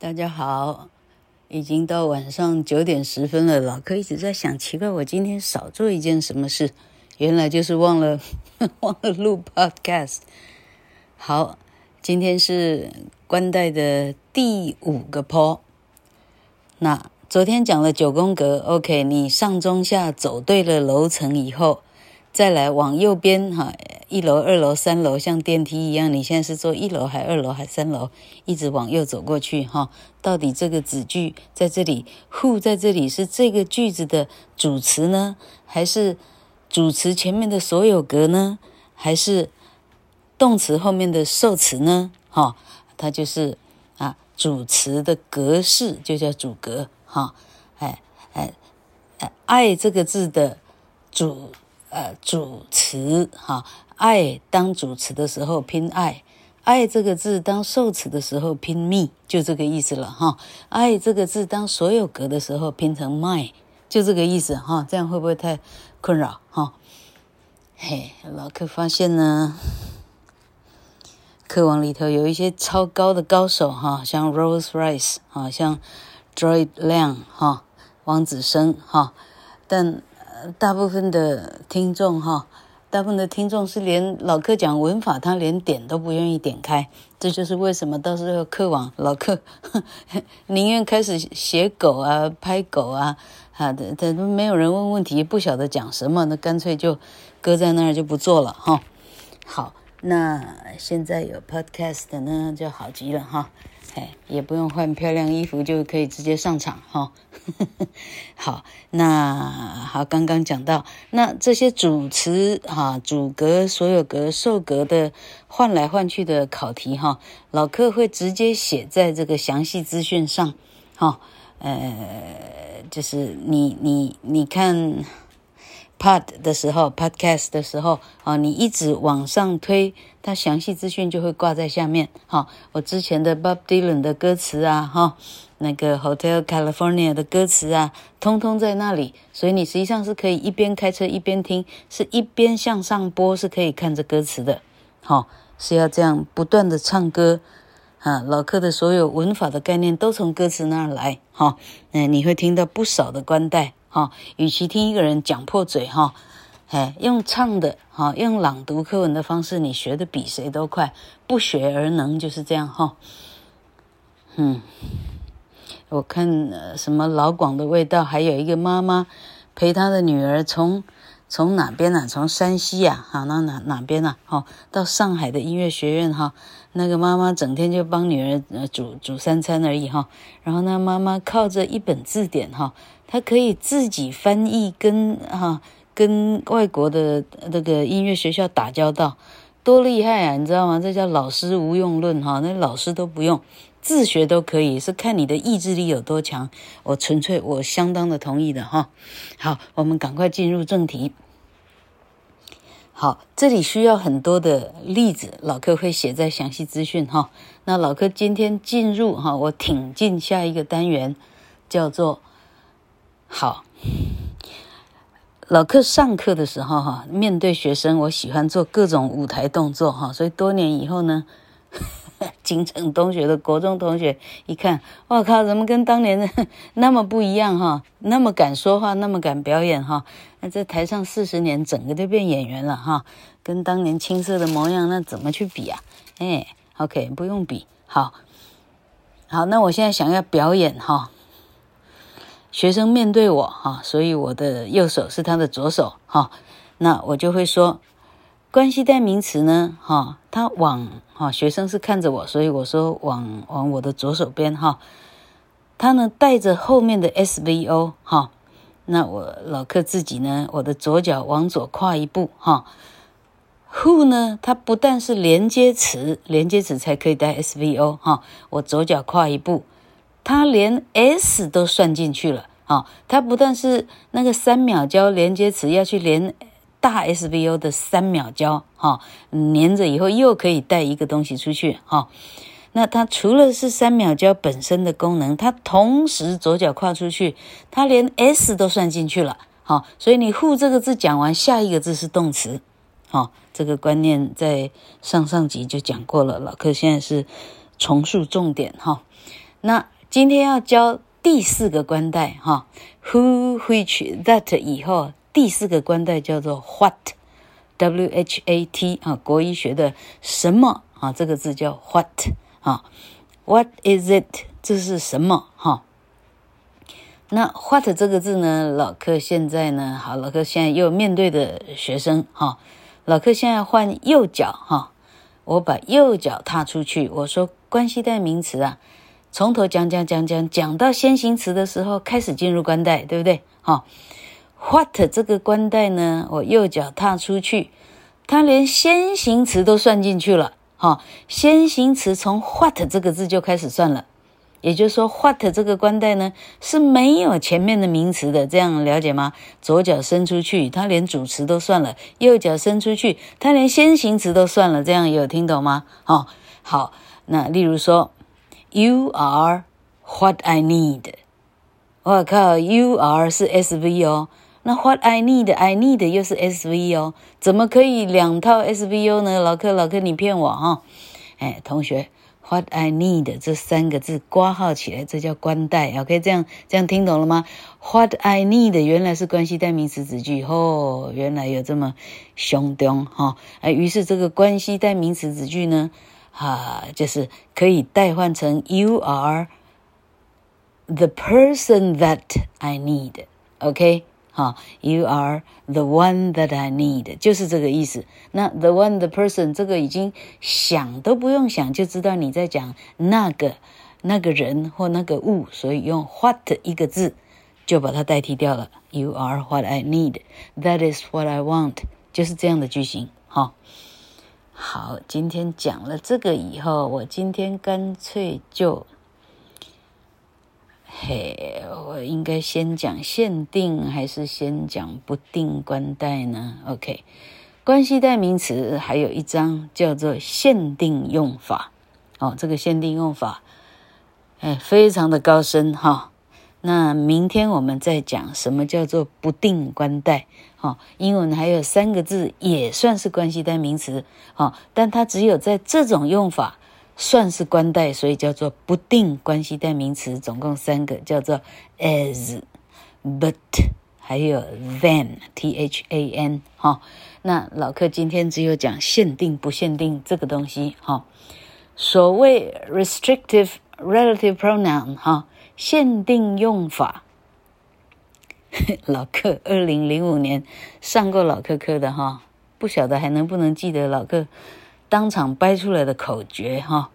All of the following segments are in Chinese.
大家好，已经到晚上九点十分了。老柯一直在想，奇怪，我今天少做一件什么事？原来就是忘了 忘了录 podcast。好，今天是关带的第五个 po。那昨天讲了九宫格，OK，你上中下走对了楼层以后，再来往右边哈。一楼、二楼、三楼，像电梯一样。你现在是坐一楼，还二楼，还三楼，一直往右走过去，哈。到底这个子句在这里，who 在这里是这个句子的主词呢，还是主词前面的所有格呢，还是动词后面的受词呢？哈，它就是啊，主词的格式就叫主格，哈。哎哎哎，爱这个字的主呃主词，哈。爱当主词的时候拼爱，爱这个字当受词的时候拼 me，就这个意思了哈。爱这个字当所有格的时候拼成 my，就这个意思哈。这样会不会太困扰哈？嘿，老客发现呢，课网里头有一些超高的高手哈，像 Rose Rice 啊，像 Joy Liang 哈，王子生哈，但大部分的听众哈。大部分的听众是连老客讲文法，他连点都不愿意点开，这就是为什么到时候课网老客 宁愿开始写狗啊、拍狗啊，啊的，这都没有人问问题，不晓得讲什么，那干脆就搁在那儿就不做了哈。好，那现在有 podcast 呢，就好极了哈。哎，也不用换漂亮衣服就可以直接上场哈。好，那好，刚刚讲到那这些主词哈、主格、所有格、受格的换来换去的考题哈，老客会直接写在这个详细资讯上哈。呃，就是你你你看。Pod 的时候，Podcast 的时候啊，你一直往上推，它详细资讯就会挂在下面。哈，我之前的 Bob Dylan 的歌词啊，哈，那个 Hotel California 的歌词啊，通通在那里。所以你实际上是可以一边开车一边听，是一边向上播，是可以看着歌词的。哈，是要这样不断的唱歌啊。老柯的所有文法的概念都从歌词那儿来。哈，嗯，你会听到不少的关带。哈，与其听一个人讲破嘴哈，哎，用唱的哈，用朗读课文的方式，你学的比谁都快，不学而能就是这样哈。嗯，我看什么老广的味道，还有一个妈妈陪她的女儿从从哪边呢？从山西呀，哈，那哪哪边呢？哈，到上海的音乐学院哈，那个妈妈整天就帮女儿煮煮三餐而已哈，然后那妈妈靠着一本字典哈。他可以自己翻译跟哈跟外国的那个音乐学校打交道，多厉害啊！你知道吗？这叫老师无用论哈，那老师都不用，自学都可以，是看你的意志力有多强。我纯粹我相当的同意的哈。好，我们赶快进入正题。好，这里需要很多的例子，老柯会写在详细资讯哈。那老柯今天进入哈，我挺进下一个单元，叫做。好，老课上课的时候哈，面对学生，我喜欢做各种舞台动作哈，所以多年以后呢，金城东学的国中同学一看，哇靠，怎么跟当年的 那么不一样哈？那么敢说话，那么敢表演哈？那在台上四十年，整个都变演员了哈，跟当年青涩的模样，那怎么去比啊？哎，OK，不用比，好，好，那我现在想要表演哈。学生面对我哈，所以我的右手是他的左手哈，那我就会说关系代名词呢哈，他往哈，学生是看着我，所以我说往往我的左手边哈，他呢带着后面的 SVO 哈，那我老柯自己呢，我的左脚往左跨一步哈，Who 呢，它不但是连接词，连接词才可以带 SVO 哈，我左脚跨一步。它连 s 都算进去了啊！它不但是那个三秒胶连接词要去连大 SVO 的三秒胶哈，连着以后又可以带一个东西出去哈。那它除了是三秒胶本身的功能，它同时左脚跨出去，它连 s 都算进去了。好，所以你 who 这个字讲完，下一个字是动词。好，这个观念在上上集就讲过了，老客现在是重述重点哈。那今天要教第四个关代哈，who which that 以后第四个关代叫做 what，w h a t 啊，国医学的什么啊，这个字叫 what 啊，what is it？这是什么哈？那 what 这个字呢？老柯现在呢，好，老柯现在又面对的学生哈，老柯现在换右脚哈，我把右脚踏出去，我说关系代名词啊，从头讲讲讲讲讲到先行词的时候开始进入关代，对不对？哈，what 这个关代呢，我右脚踏出去，它连先行词都算进去了哈，先行词从 what 这个字就开始算了。也就是说，what 这个关代呢是没有前面的名词的，这样了解吗？左脚伸出去，它连主词都算了；右脚伸出去，它连先行词都算了。这样有听懂吗？哦，好，那例如说，You are what I need。我靠，You are 是 SV 哦，那 What I need，I need 又是 SV 哦，怎么可以两套 SVO 呢？老柯，老柯，你骗我哈、哦？哎，同学。What I need 这三个字挂号起来，这叫关带。OK，这样这样听懂了吗？What I need 原来是关系代名词子句，哦，原来有这么凶东哈。哎，于是这个关系代名词子句呢，啊，就是可以代换成 You are the person that I need。OK。好，You are the one that I need，就是这个意思。那 the one the person 这个已经想都不用想就知道你在讲那个那个人或那个物，所以用 what 一个字就把它代替掉了。You are what I need，That is what I want，就是这样的句型。哈，好，今天讲了这个以后，我今天干脆就。嘿，我应该先讲限定还是先讲不定关代呢？OK，关系代名词还有一章叫做限定用法。哦，这个限定用法，哎，非常的高深哈、那明天我们再讲什么叫做不定关代。哦，英文还有三个字也算是关系代名词。哦，但它只有在这种用法。算是关代，所以叫做不定关系代名词，总共三个，叫做 as、but，还有 than、t-h-a-n，。哈，那老柯今天只有讲限定不限定这个东西。哈，所谓 restrictive relative pronoun，哈，限定用法。老柯二零零五年上过老课课的哈，不晓得还能不能记得老柯。当场掰出来的口诀哈，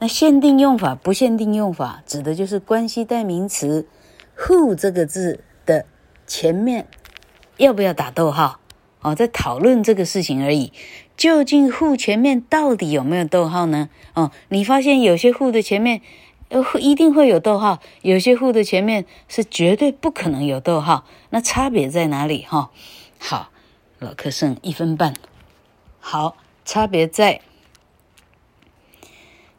那限定用法、不限定用法，指的就是关系代名词 who 这个字的前面要不要打逗号哦，在讨论这个事情而已。究竟 who 前面到底有没有逗号呢？哦，你发现有些 who 的前面呃一定会有逗号，有些 who 的前面是绝对不可能有逗号，那差别在哪里哈？好，老柯剩一分半，好。差别在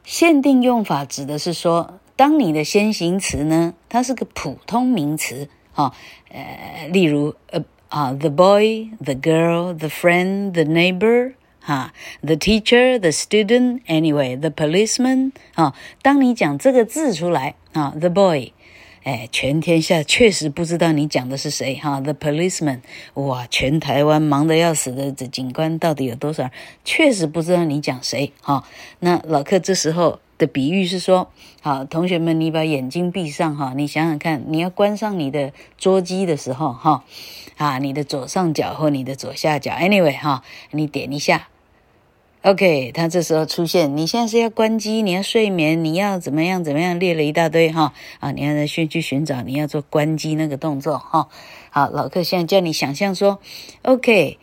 限定用法，指的是说，当你的先行词呢，它是个普通名词，哈，呃，例如，呃，啊，the boy，the girl，the friend，the neighbor，哈，the teacher，the student，anyway，the policeman，啊，当你讲这个字出来，啊，the boy。哎，全天下确实不知道你讲的是谁哈？The policeman，哇，全台湾忙得要死的这警官到底有多少？确实不知道你讲谁哈？那老柯这时候的比喻是说，好，同学们，你把眼睛闭上哈，你想想看，你要关上你的桌机的时候哈，啊，你的左上角或你的左下角，anyway 哈，你点一下。OK，他这时候出现，你现在是要关机，你要睡眠，你要怎么样怎么样，列了一大堆哈啊，你要去去寻找，你要做关机那个动作哈。好，老客现在叫你想象说，OK，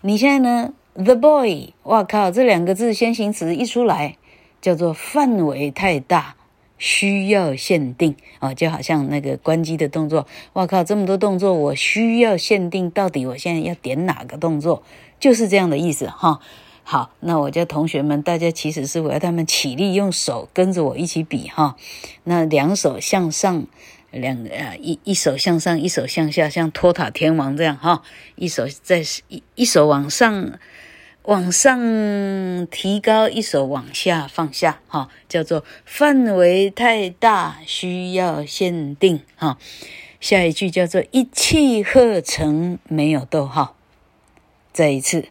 你现在呢，the boy，哇靠，这两个字先行词一出来，叫做范围太大，需要限定啊，就好像那个关机的动作，哇靠，这么多动作，我需要限定，到底我现在要点哪个动作，就是这样的意思哈。好，那我叫同学们，大家其实是我要他们起立，用手跟着我一起比哈。那两手向上，两呃一一手向上，一手向下，像托塔天王这样哈。一手在一一手往上往上提高一手，往下放下，哈，叫做范围太大，需要限定，哈。下一句叫做一气呵成，没有逗号。再一次，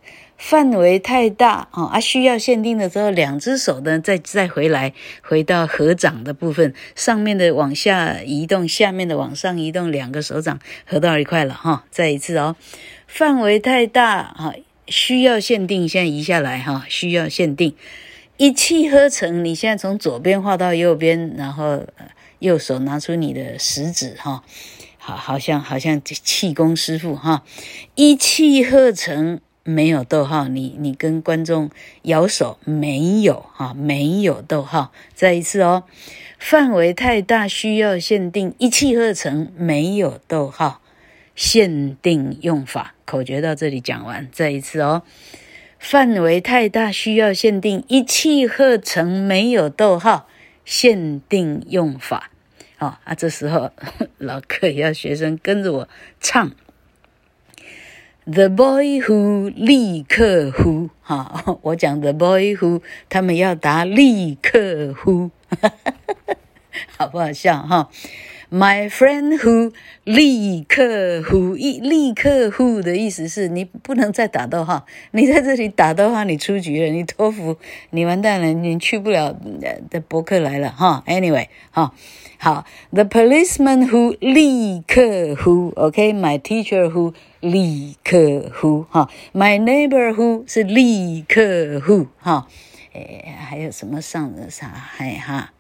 范围太大，啊，需要限定的时候，两只手呢，再再回来，回到合掌的部分，上面的往下移动，下面的往上移动，两个手掌合到一块了，哈。再一次哦，范围太大，啊。需要限定，现在移下来哈，需要限定，一气呵成。你现在从左边画到右边，然后右手拿出你的食指哈，好，好像好像气功师傅哈，一气呵成，没有逗号，你你跟观众摇手，没有哈，没有逗号，再一次哦，范围太大，需要限定，一气呵成，没有逗号。限定用法口诀到这里讲完，再一次哦。范围太大，需要限定，一气呵成，没有逗号。限定用法，好啊。这时候 老课也要学生跟着我唱。The boy who 立刻 who 哈，我讲 The boy who，他们要答立刻 who，好不好笑哈？My friend who 立刻 who 一立刻 who 的意思是你不能再打逗号，你在这里打逗号，你出局了，你托福你完蛋了，你去不了的博客来了哈。Anyway 哈，好，The policeman who 立刻 who，OK，My teacher who 立刻 who 哈，My neighbor who 是立刻 who 哈，诶，还有什么上的啥还哈？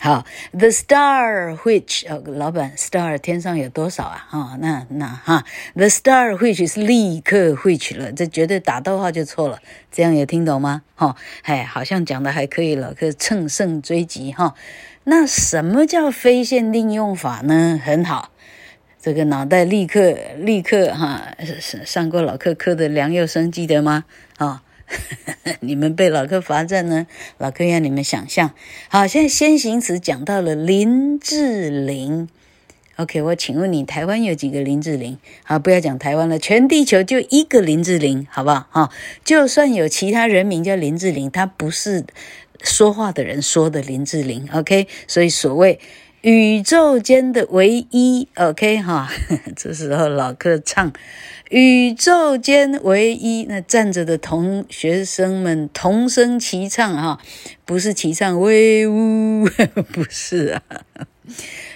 好，the star which 哦，老板，star 天上有多少啊？哈、哦，那那哈，the star which 是立刻 which 了，这绝对打逗号就错了。这样有听懂吗？哈、哦，哎，好像讲的还可以了，可乘胜追击哈、那什么叫非限定用法呢？很好，这个脑袋立刻立刻哈，上过老课课的梁又生记得吗？啊、你们被老课罚站呢？老课让你们想象。好，现在先行词讲到了林志玲。OK，我请问你，台湾有几个林志玲？好，不要讲台湾了，全地球就一个林志玲，好不好？哈，就算有其他人名叫林志玲，他不是说话的人说的林志玲。OK，所以所谓宇宙间的唯一，OK 哈，这时候老课唱。宇宙间唯一，那站着的同学生们同声齐唱哈，不是齐唱威武，不是啊。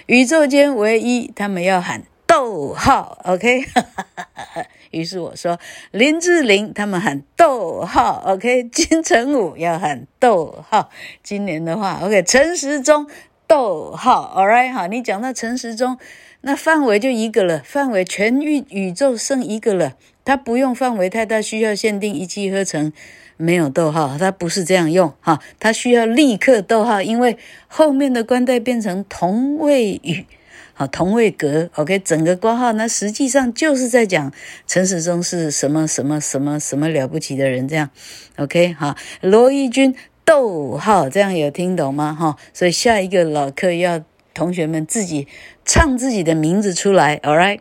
宇宙间唯一，他们要喊逗号，OK。于是我说林志玲，他们喊逗号，OK。金城武要喊逗号，今年的话，OK。陈时中逗号，All right 哈，你讲到陈时中。那范围就一个了，范围全宇宇宙剩一个了，它不用范围太大，需要限定一气呵成，没有逗号，它不是这样用哈，它需要立刻逗号，因为后面的冠带变成同位语，好，同位格，OK，整个括号，那实际上就是在讲陈时中是什么什么什么什么了不起的人，这样，OK，好，罗一钧逗号，这样有听懂吗？哈，所以下一个老课要同学们自己。唱自己的名字出来，All right，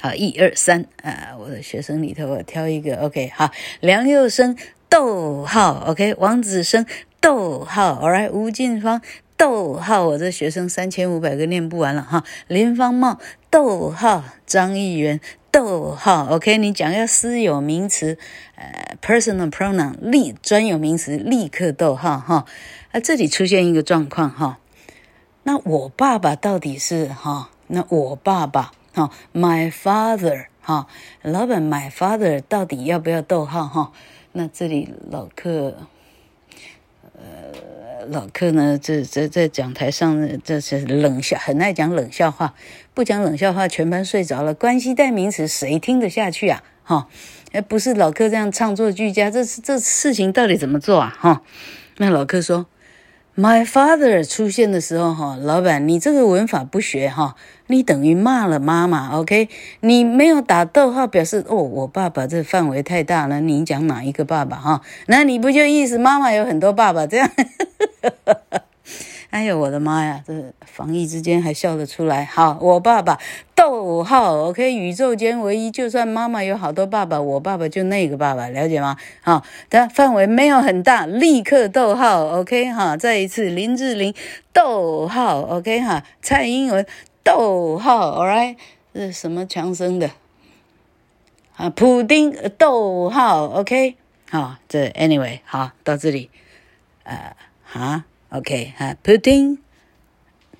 好，一二三啊！我的学生里头，我挑一个，OK，好，梁又生逗号，OK，王子生逗号，All right，吴静芳逗号，我这学生三千五百个念不完了哈。林芳茂逗号，张议员逗号，OK，你讲要私有名词，呃，personal pronoun 立专有名词立刻逗号哈。啊，这里出现一个状况哈。那我爸爸到底是哈？那我爸爸哈，my father 哈，老板 my father 到底要不要逗号哈？那这里老客，呃，老柯呢，这这在讲台上这是冷笑，很爱讲冷笑话，不讲冷笑话，全班睡着了。关系代名词谁听得下去啊？哈，哎，不是老柯这样唱作俱佳，这是这事情到底怎么做啊？哈，那老柯说。My father 出现的时候，哈，老板，你这个文法不学，哈，你等于骂了妈妈，OK？你没有打逗号，表示哦，我爸爸这范围太大了，你讲哪一个爸爸，哈？那你不就意思妈妈有很多爸爸这样？哎呦，我的妈呀！这防疫之间还笑得出来。好，我爸爸，逗号，OK，宇宙间唯一，就算妈妈有好多爸爸，我爸爸就那个爸爸，了解吗？好，但范围没有很大，立刻逗号，OK，哈，再一次，林志玲，逗号，OK，哈，蔡英文，逗号，All right，这是什么强生的？啊，普丁，逗号，OK，好，这 Anyway，好，到这里，呃，哈。OK 哈，Putin，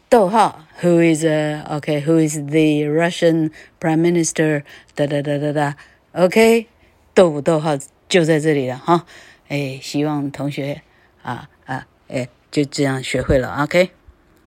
逗号，Who is OK？Who is the Russian Prime Minister？哒哒哒哒哒，OK，逗逗号就在这里了哈，哎，希望同学啊啊，哎，就这样学会了，OK。